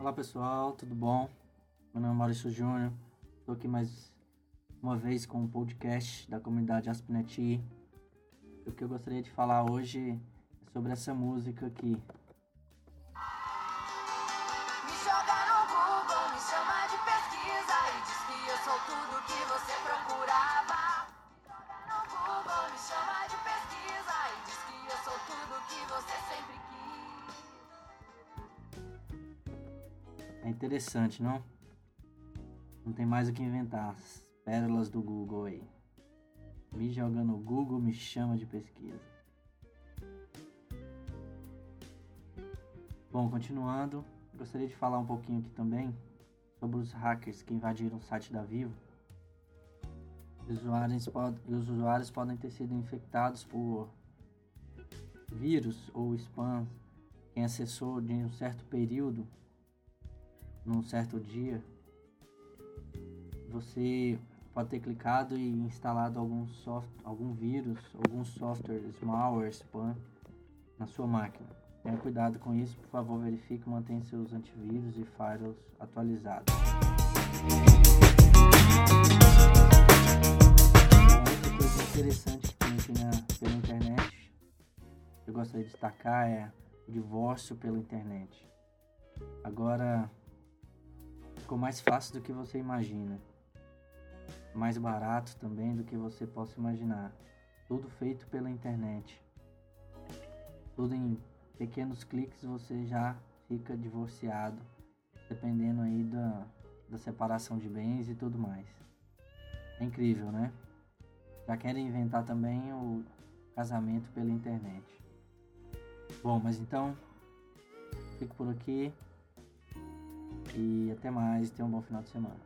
Olá pessoal, tudo bom? Meu nome é Maurício Júnior, estou aqui mais uma vez com o um podcast da comunidade Aspineti. O que eu gostaria de falar hoje é sobre essa música aqui. Me joga no Google, me chama de pesquisa e diz que eu sou tudo que você procurava. Me joga no Google, me chama de pesquisa e diz que eu sou tudo que você sempre É interessante, não? Não tem mais o que inventar. As pérolas do Google aí. Me joga no Google, me chama de pesquisa. Bom, continuando, gostaria de falar um pouquinho aqui também sobre os hackers que invadiram o site da Vivo. Os usuários, pod os usuários podem ter sido infectados por vírus ou spam. Quem acessou de um certo período, num certo dia, você pode ter clicado e instalado algum, soft, algum vírus, algum software, malware, spam na sua máquina. Tenha cuidado com isso, por favor, verifique e mantenha seus antivírus e firewalls atualizados. Outra coisa interessante que tem aqui na, pela internet, eu gostaria de destacar é o divórcio pela internet. Agora, ficou mais fácil do que você imagina mais barato também do que você possa imaginar. Tudo feito pela internet. Tudo em pequenos cliques você já fica divorciado, dependendo aí da, da separação de bens e tudo mais. É incrível, né? Já querem inventar também o casamento pela internet. Bom, mas então fico por aqui e até mais. Tenha um bom final de semana.